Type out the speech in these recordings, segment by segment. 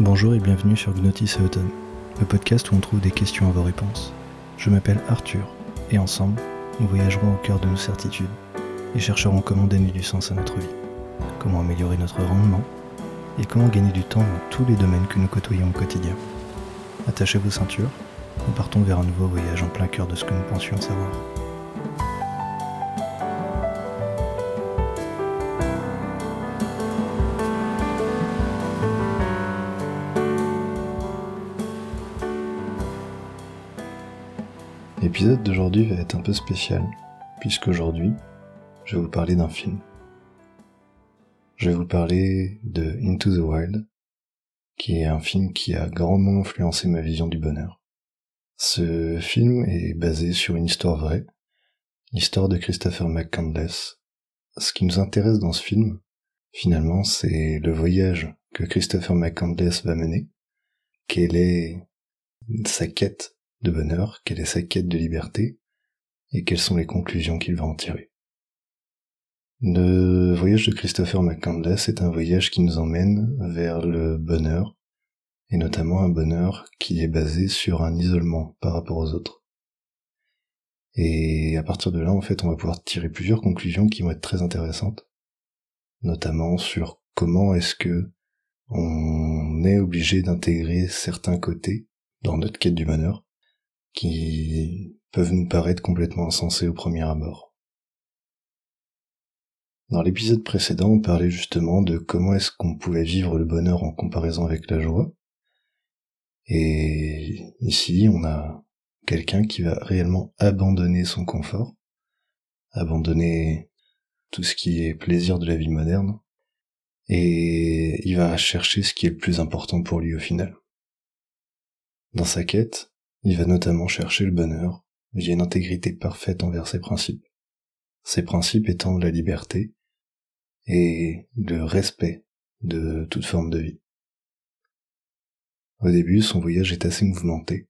Bonjour et bienvenue sur Gnotis Autumn, le podcast où on trouve des questions à vos réponses. Je m'appelle Arthur et ensemble, nous voyagerons au cœur de nos certitudes et chercherons comment donner du sens à notre vie, comment améliorer notre rendement et comment gagner du temps dans tous les domaines que nous côtoyons au quotidien. Attachez vos ceintures, nous partons vers un nouveau voyage en plein cœur de ce que nous pensions savoir. L'épisode d'aujourd'hui va être un peu spécial, puisque aujourd'hui, je vais vous parler d'un film. Je vais vous parler de Into the Wild, qui est un film qui a grandement influencé ma vision du bonheur. Ce film est basé sur une histoire vraie, l'histoire de Christopher McCandless. Ce qui nous intéresse dans ce film, finalement, c'est le voyage que Christopher McCandless va mener, quelle est sa quête de bonheur, quelle est sa quête de liberté, et quelles sont les conclusions qu'il va en tirer. Le voyage de Christopher McCandless est un voyage qui nous emmène vers le bonheur, et notamment un bonheur qui est basé sur un isolement par rapport aux autres. Et à partir de là, en fait, on va pouvoir tirer plusieurs conclusions qui vont être très intéressantes, notamment sur comment est-ce que on est obligé d'intégrer certains côtés dans notre quête du bonheur, qui peuvent nous paraître complètement insensés au premier abord. Dans l'épisode précédent, on parlait justement de comment est-ce qu'on pouvait vivre le bonheur en comparaison avec la joie. Et ici, on a quelqu'un qui va réellement abandonner son confort, abandonner tout ce qui est plaisir de la vie moderne, et il va chercher ce qui est le plus important pour lui au final. Dans sa quête, il va notamment chercher le bonheur via une intégrité parfaite envers ses principes. Ses principes étant la liberté et le respect de toute forme de vie. Au début, son voyage est assez mouvementé.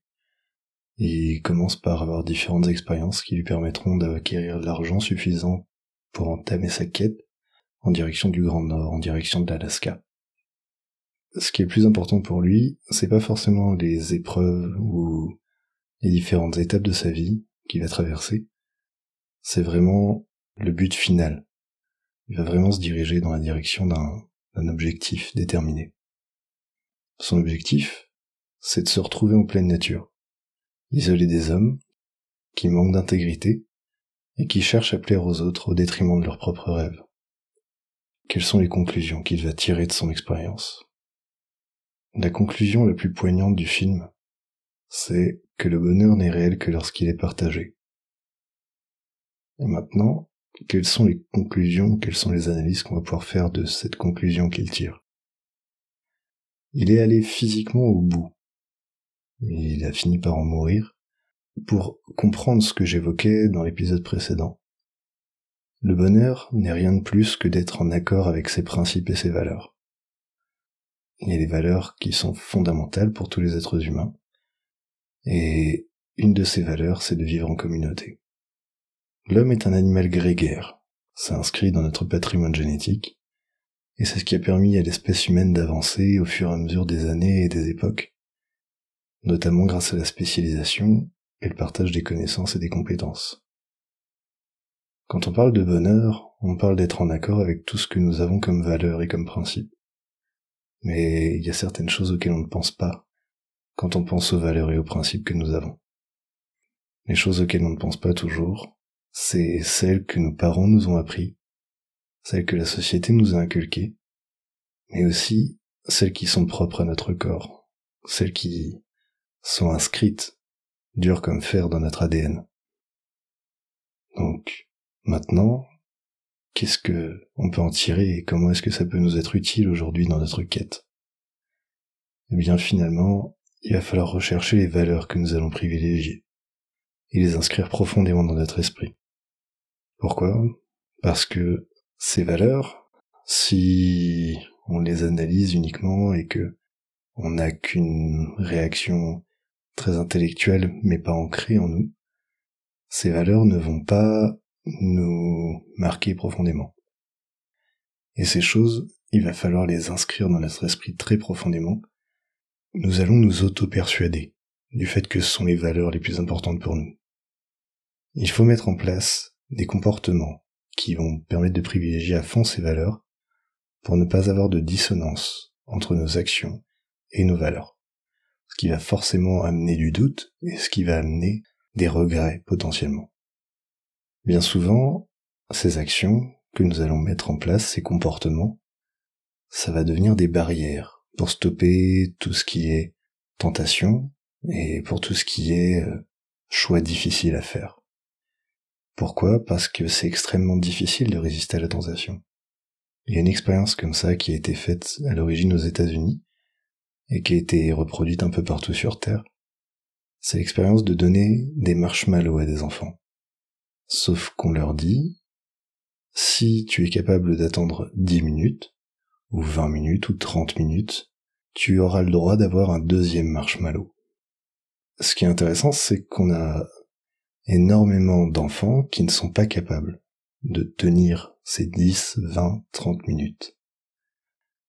Il commence par avoir différentes expériences qui lui permettront d'acquérir l'argent suffisant pour entamer sa quête en direction du Grand Nord, en direction de l'Alaska. Ce qui est le plus important pour lui, c'est pas forcément les épreuves ou les différentes étapes de sa vie qu'il va traverser, c'est vraiment le but final. Il va vraiment se diriger dans la direction d'un objectif déterminé. Son objectif, c'est de se retrouver en pleine nature, isolé des hommes, qui manquent d'intégrité et qui cherchent à plaire aux autres au détriment de leurs propres rêves. Quelles sont les conclusions qu'il va tirer de son expérience? La conclusion la plus poignante du film, c'est que le bonheur n'est réel que lorsqu'il est partagé. Et maintenant, quelles sont les conclusions, quelles sont les analyses qu'on va pouvoir faire de cette conclusion qu'il tire? Il est allé physiquement au bout. Il a fini par en mourir pour comprendre ce que j'évoquais dans l'épisode précédent. Le bonheur n'est rien de plus que d'être en accord avec ses principes et ses valeurs. Il y a des valeurs qui sont fondamentales pour tous les êtres humains, et une de ces valeurs, c'est de vivre en communauté. L'homme est un animal grégaire, c'est inscrit dans notre patrimoine génétique, et c'est ce qui a permis à l'espèce humaine d'avancer au fur et à mesure des années et des époques, notamment grâce à la spécialisation et le partage des connaissances et des compétences. Quand on parle de bonheur, on parle d'être en accord avec tout ce que nous avons comme valeur et comme principe. Mais il y a certaines choses auxquelles on ne pense pas quand on pense aux valeurs et aux principes que nous avons. Les choses auxquelles on ne pense pas toujours, c'est celles que nos parents nous ont appris, celles que la société nous a inculquées, mais aussi celles qui sont propres à notre corps, celles qui sont inscrites, dures comme fer dans notre ADN. Donc, maintenant, qu'est-ce que on peut en tirer et comment est-ce que ça peut nous être utile aujourd'hui dans notre quête? Eh bien, finalement, il va falloir rechercher les valeurs que nous allons privilégier et les inscrire profondément dans notre esprit. Pourquoi? Parce que ces valeurs, si on les analyse uniquement et que on n'a qu'une réaction très intellectuelle mais pas ancrée en nous, ces valeurs ne vont pas nous marquer profondément. Et ces choses, il va falloir les inscrire dans notre esprit très profondément nous allons nous auto-persuader du fait que ce sont les valeurs les plus importantes pour nous. Il faut mettre en place des comportements qui vont permettre de privilégier à fond ces valeurs pour ne pas avoir de dissonance entre nos actions et nos valeurs. Ce qui va forcément amener du doute et ce qui va amener des regrets potentiellement. Bien souvent, ces actions que nous allons mettre en place, ces comportements, ça va devenir des barrières pour stopper tout ce qui est tentation et pour tout ce qui est euh, choix difficile à faire. Pourquoi? Parce que c'est extrêmement difficile de résister à la tentation. Il y a une expérience comme ça qui a été faite à l'origine aux États-Unis et qui a été reproduite un peu partout sur Terre. C'est l'expérience de donner des marshmallows à des enfants. Sauf qu'on leur dit, si tu es capable d'attendre 10 minutes, ou 20 minutes, ou 30 minutes, tu auras le droit d'avoir un deuxième marshmallow. Ce qui est intéressant, c'est qu'on a énormément d'enfants qui ne sont pas capables de tenir ces 10, 20, 30 minutes.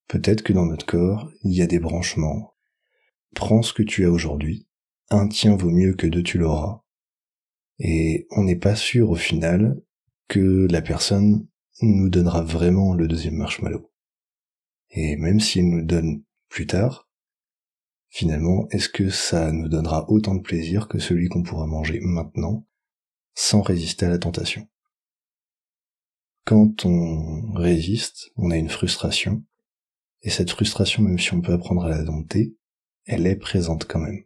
Peut-être que dans notre corps, il y a des branchements. Prends ce que tu as aujourd'hui. Un tien vaut mieux que deux tu l'auras. Et on n'est pas sûr au final que la personne nous donnera vraiment le deuxième marshmallow. Et même s'il nous donne plus tard, finalement, est-ce que ça nous donnera autant de plaisir que celui qu'on pourra manger maintenant, sans résister à la tentation? Quand on résiste, on a une frustration, et cette frustration, même si on peut apprendre à la dompter, elle est présente quand même.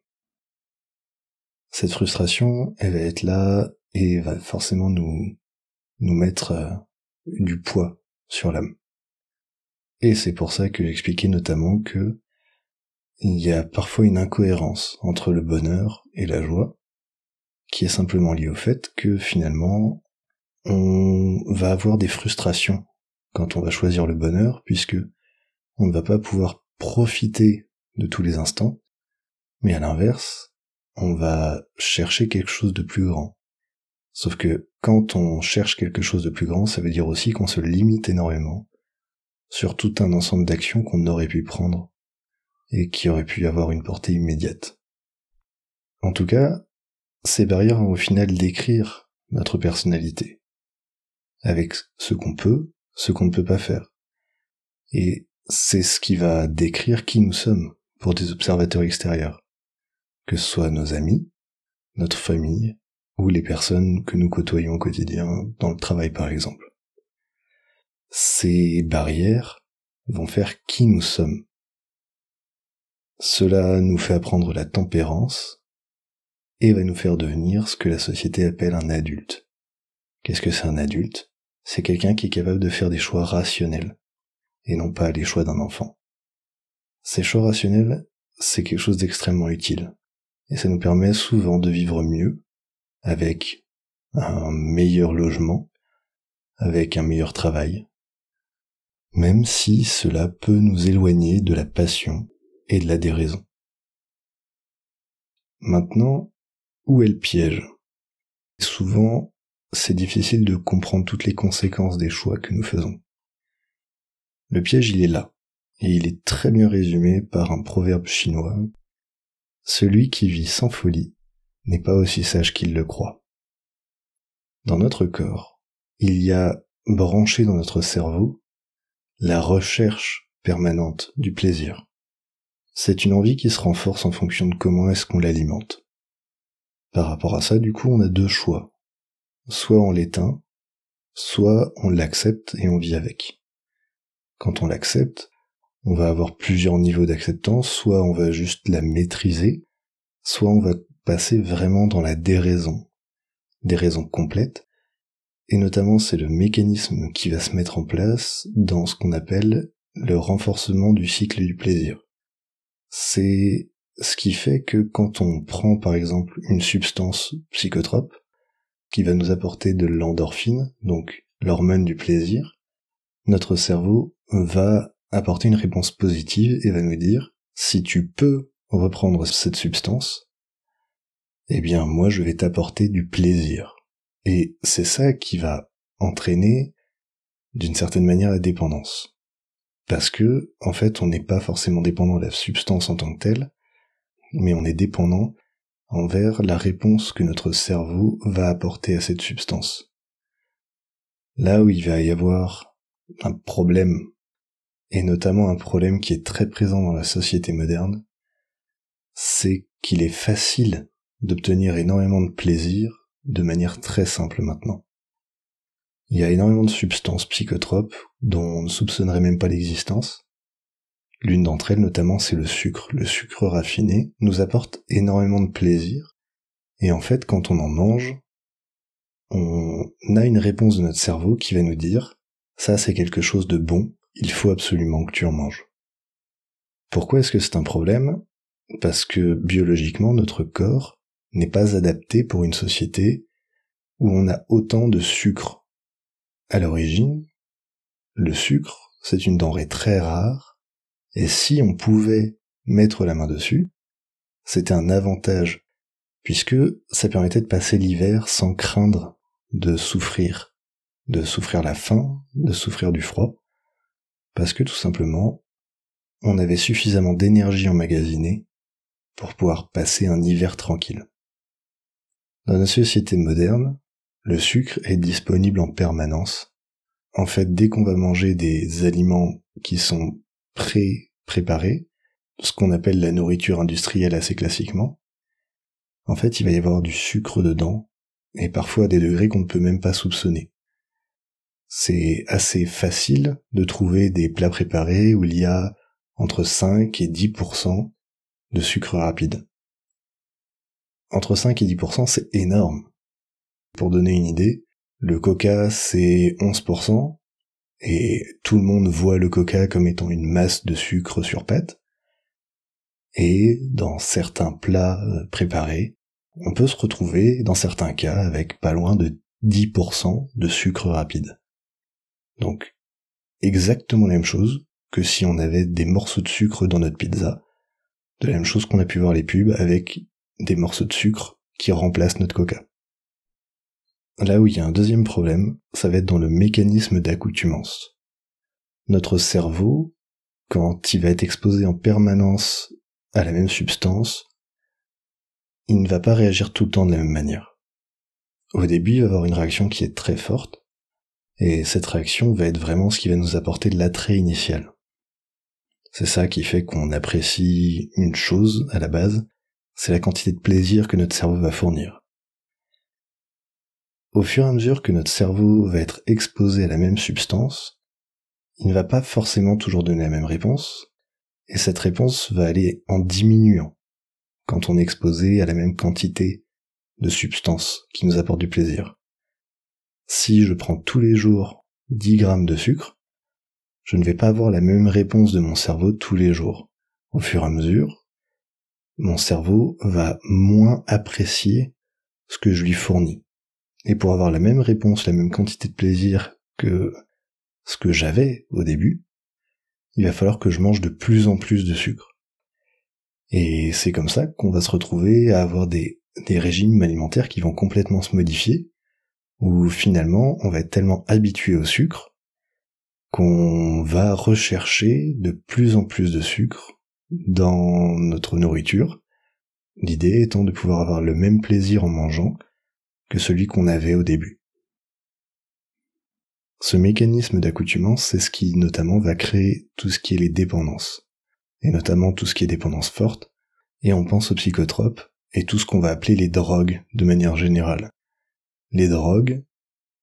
Cette frustration, elle va être là et va forcément nous, nous mettre euh, du poids sur l'âme. Et c'est pour ça que j'expliquais notamment que il y a parfois une incohérence entre le bonheur et la joie, qui est simplement liée au fait que finalement, on va avoir des frustrations quand on va choisir le bonheur, puisque on ne va pas pouvoir profiter de tous les instants, mais à l'inverse, on va chercher quelque chose de plus grand. Sauf que quand on cherche quelque chose de plus grand, ça veut dire aussi qu'on se limite énormément sur tout un ensemble d'actions qu'on aurait pu prendre et qui auraient pu avoir une portée immédiate. En tout cas, ces barrières vont au final décrire notre personnalité, avec ce qu'on peut, ce qu'on ne peut pas faire. Et c'est ce qui va décrire qui nous sommes pour des observateurs extérieurs, que ce soit nos amis, notre famille, ou les personnes que nous côtoyons au quotidien dans le travail par exemple. Ces barrières vont faire qui nous sommes. Cela nous fait apprendre la tempérance et va nous faire devenir ce que la société appelle un adulte. Qu'est-ce que c'est un adulte? C'est quelqu'un qui est capable de faire des choix rationnels et non pas les choix d'un enfant. Ces choix rationnels, c'est quelque chose d'extrêmement utile et ça nous permet souvent de vivre mieux avec un meilleur logement, avec un meilleur travail, même si cela peut nous éloigner de la passion et de la déraison. Maintenant, où est le piège? Souvent, c'est difficile de comprendre toutes les conséquences des choix que nous faisons. Le piège, il est là, et il est très bien résumé par un proverbe chinois. Celui qui vit sans folie n'est pas aussi sage qu'il le croit. Dans notre corps, il y a branché dans notre cerveau la recherche permanente du plaisir. C'est une envie qui se renforce en fonction de comment est-ce qu'on l'alimente. Par rapport à ça, du coup, on a deux choix. Soit on l'éteint, soit on l'accepte et on vit avec. Quand on l'accepte, on va avoir plusieurs niveaux d'acceptance, soit on va juste la maîtriser, soit on va passer vraiment dans la déraison, des raisons complètes, et notamment c'est le mécanisme qui va se mettre en place dans ce qu'on appelle le renforcement du cycle du plaisir. C'est ce qui fait que quand on prend par exemple une substance psychotrope, qui va nous apporter de l'endorphine, donc l'hormone du plaisir, notre cerveau va apporter une réponse positive et va nous dire, si tu peux reprendre cette substance, eh bien moi je vais t'apporter du plaisir. Et c'est ça qui va entraîner d'une certaine manière la dépendance. Parce que, en fait, on n'est pas forcément dépendant de la substance en tant que telle, mais on est dépendant envers la réponse que notre cerveau va apporter à cette substance. Là où il va y avoir un problème, et notamment un problème qui est très présent dans la société moderne, c'est qu'il est facile d'obtenir énormément de plaisir de manière très simple maintenant. Il y a énormément de substances psychotropes dont on ne soupçonnerait même pas l'existence. L'une d'entre elles notamment c'est le sucre. Le sucre raffiné nous apporte énormément de plaisir et en fait quand on en mange, on a une réponse de notre cerveau qui va nous dire ça c'est quelque chose de bon, il faut absolument que tu en manges. Pourquoi est-ce que c'est un problème? Parce que biologiquement notre corps n'est pas adapté pour une société où on a autant de sucre à l'origine, le sucre, c'est une denrée très rare, et si on pouvait mettre la main dessus, c'était un avantage, puisque ça permettait de passer l'hiver sans craindre de souffrir, de souffrir la faim, de souffrir du froid, parce que tout simplement, on avait suffisamment d'énergie emmagasinée pour pouvoir passer un hiver tranquille. Dans nos sociétés modernes, le sucre est disponible en permanence. En fait, dès qu'on va manger des aliments qui sont pré-préparés, ce qu'on appelle la nourriture industrielle assez classiquement, en fait, il va y avoir du sucre dedans, et parfois à des degrés qu'on ne peut même pas soupçonner. C'est assez facile de trouver des plats préparés où il y a entre 5 et 10% de sucre rapide. Entre 5 et 10%, c'est énorme. Pour donner une idée, le coca c'est 11%, et tout le monde voit le coca comme étant une masse de sucre sur pâte. Et dans certains plats euh, préparés, on peut se retrouver dans certains cas avec pas loin de 10% de sucre rapide. Donc, exactement la même chose que si on avait des morceaux de sucre dans notre pizza, de la même chose qu'on a pu voir les pubs avec des morceaux de sucre qui remplacent notre coca. Là où il y a un deuxième problème, ça va être dans le mécanisme d'accoutumance. Notre cerveau, quand il va être exposé en permanence à la même substance, il ne va pas réagir tout le temps de la même manière. Au début, il va avoir une réaction qui est très forte, et cette réaction va être vraiment ce qui va nous apporter de l'attrait initial. C'est ça qui fait qu'on apprécie une chose à la base, c'est la quantité de plaisir que notre cerveau va fournir. Au fur et à mesure que notre cerveau va être exposé à la même substance, il ne va pas forcément toujours donner la même réponse, et cette réponse va aller en diminuant quand on est exposé à la même quantité de substances qui nous apportent du plaisir. Si je prends tous les jours 10 grammes de sucre, je ne vais pas avoir la même réponse de mon cerveau tous les jours. Au fur et à mesure, mon cerveau va moins apprécier ce que je lui fournis. Et pour avoir la même réponse, la même quantité de plaisir que ce que j'avais au début, il va falloir que je mange de plus en plus de sucre. Et c'est comme ça qu'on va se retrouver à avoir des, régimes alimentaires qui vont complètement se modifier, où finalement on va être tellement habitué au sucre qu'on va rechercher de plus en plus de sucre dans notre nourriture, l'idée étant de pouvoir avoir le même plaisir en mangeant que celui qu'on avait au début. Ce mécanisme d'accoutumance, c'est ce qui notamment va créer tout ce qui est les dépendances, et notamment tout ce qui est dépendance forte, et on pense aux psychotropes et tout ce qu'on va appeler les drogues de manière générale. Les drogues,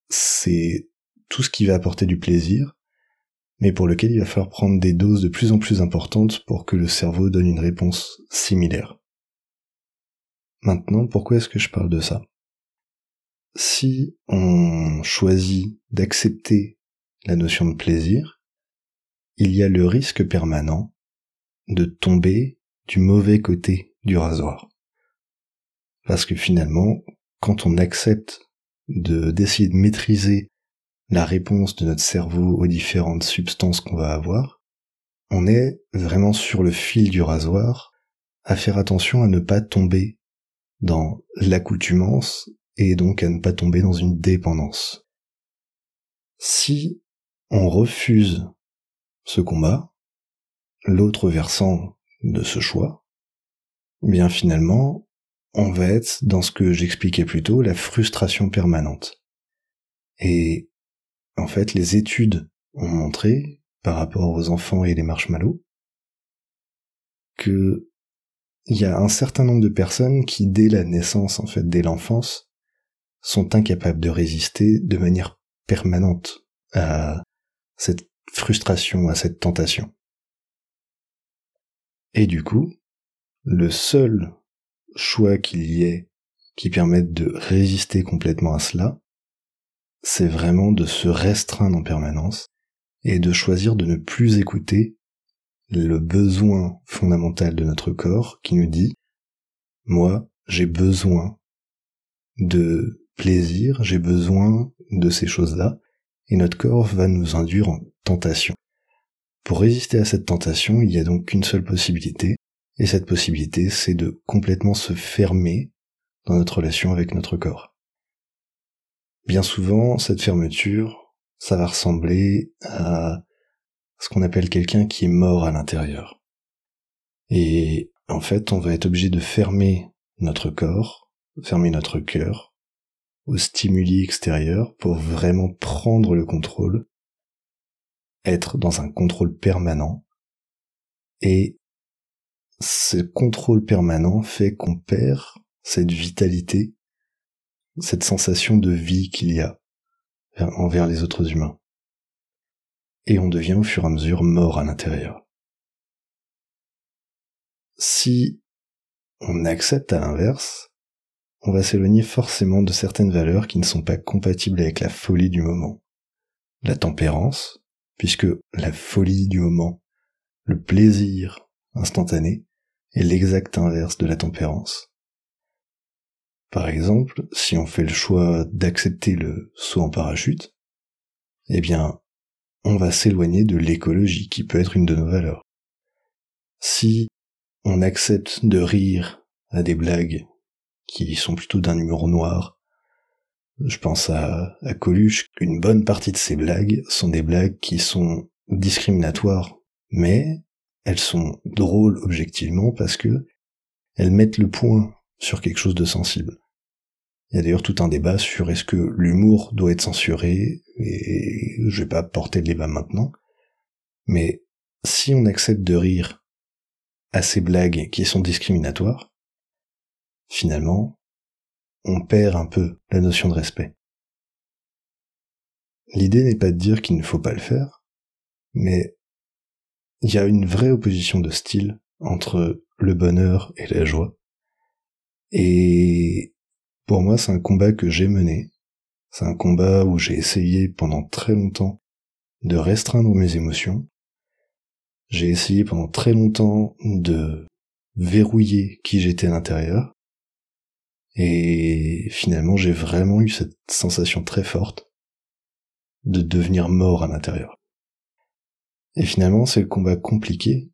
c'est tout ce qui va apporter du plaisir, mais pour lequel il va falloir prendre des doses de plus en plus importantes pour que le cerveau donne une réponse similaire. Maintenant, pourquoi est-ce que je parle de ça? Si on choisit d'accepter la notion de plaisir, il y a le risque permanent de tomber du mauvais côté du rasoir. Parce que finalement, quand on accepte de d'essayer de maîtriser la réponse de notre cerveau aux différentes substances qu'on va avoir, on est vraiment sur le fil du rasoir à faire attention à ne pas tomber dans l'accoutumance et donc à ne pas tomber dans une dépendance. Si on refuse ce combat, l'autre versant de ce choix, eh bien finalement, on va être dans ce que j'expliquais plus tôt, la frustration permanente. Et en fait, les études ont montré, par rapport aux enfants et les marshmallows, que il y a un certain nombre de personnes qui, dès la naissance, en fait, dès l'enfance, sont incapables de résister de manière permanente à cette frustration, à cette tentation. Et du coup, le seul choix qu'il y ait qui permette de résister complètement à cela, c'est vraiment de se restreindre en permanence et de choisir de ne plus écouter le besoin fondamental de notre corps qui nous dit moi j'ai besoin de plaisir, j'ai besoin de ces choses-là, et notre corps va nous induire en tentation. Pour résister à cette tentation, il n'y a donc qu'une seule possibilité, et cette possibilité, c'est de complètement se fermer dans notre relation avec notre corps. Bien souvent, cette fermeture, ça va ressembler à ce qu'on appelle quelqu'un qui est mort à l'intérieur. Et en fait, on va être obligé de fermer notre corps, fermer notre cœur aux stimuli extérieurs pour vraiment prendre le contrôle, être dans un contrôle permanent. Et ce contrôle permanent fait qu'on perd cette vitalité, cette sensation de vie qu'il y a envers les autres humains et on devient au fur et à mesure mort à l'intérieur. Si on accepte à l'inverse, on va s'éloigner forcément de certaines valeurs qui ne sont pas compatibles avec la folie du moment. La tempérance, puisque la folie du moment, le plaisir instantané, est l'exact inverse de la tempérance. Par exemple, si on fait le choix d'accepter le saut en parachute, eh bien, on va s'éloigner de l'écologie qui peut être une de nos valeurs. Si on accepte de rire à des blagues qui sont plutôt d'un humour noir, je pense à, Coluche qu'une bonne partie de ces blagues sont des blagues qui sont discriminatoires, mais elles sont drôles objectivement parce que elles mettent le point sur quelque chose de sensible. Il y a d'ailleurs tout un débat sur est-ce que l'humour doit être censuré, et je vais pas porter le débat maintenant. Mais si on accepte de rire à ces blagues qui sont discriminatoires, finalement, on perd un peu la notion de respect. L'idée n'est pas de dire qu'il ne faut pas le faire, mais il y a une vraie opposition de style entre le bonheur et la joie. Et pour moi, c'est un combat que j'ai mené. C'est un combat où j'ai essayé pendant très longtemps de restreindre mes émotions. J'ai essayé pendant très longtemps de verrouiller qui j'étais à l'intérieur. Et finalement, j'ai vraiment eu cette sensation très forte de devenir mort à l'intérieur. Et finalement, c'est le combat compliqué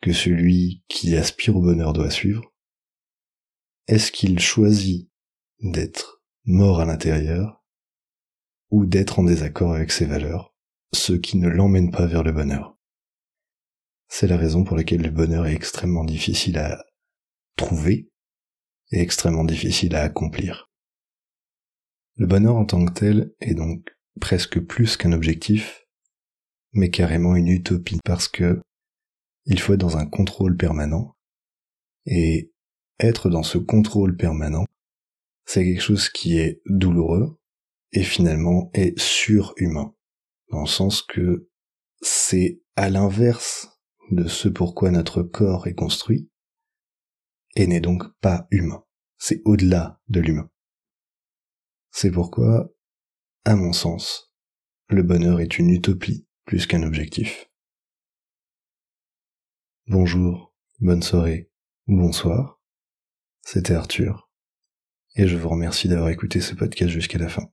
que celui qui aspire au bonheur doit suivre. Est-ce qu'il choisit d'être mort à l'intérieur ou d'être en désaccord avec ses valeurs, ce qui ne l'emmène pas vers le bonheur? C'est la raison pour laquelle le bonheur est extrêmement difficile à trouver et extrêmement difficile à accomplir. Le bonheur en tant que tel est donc presque plus qu'un objectif, mais carrément une utopie parce que il faut être dans un contrôle permanent et être dans ce contrôle permanent c'est quelque chose qui est douloureux et finalement est surhumain. Dans le sens que c'est à l'inverse de ce pourquoi notre corps est construit et n'est donc pas humain. C'est au-delà de l'humain. C'est pourquoi, à mon sens, le bonheur est une utopie plus qu'un objectif. Bonjour, bonne soirée, bonsoir. C'était Arthur et je vous remercie d'avoir écouté ce podcast jusqu'à la fin.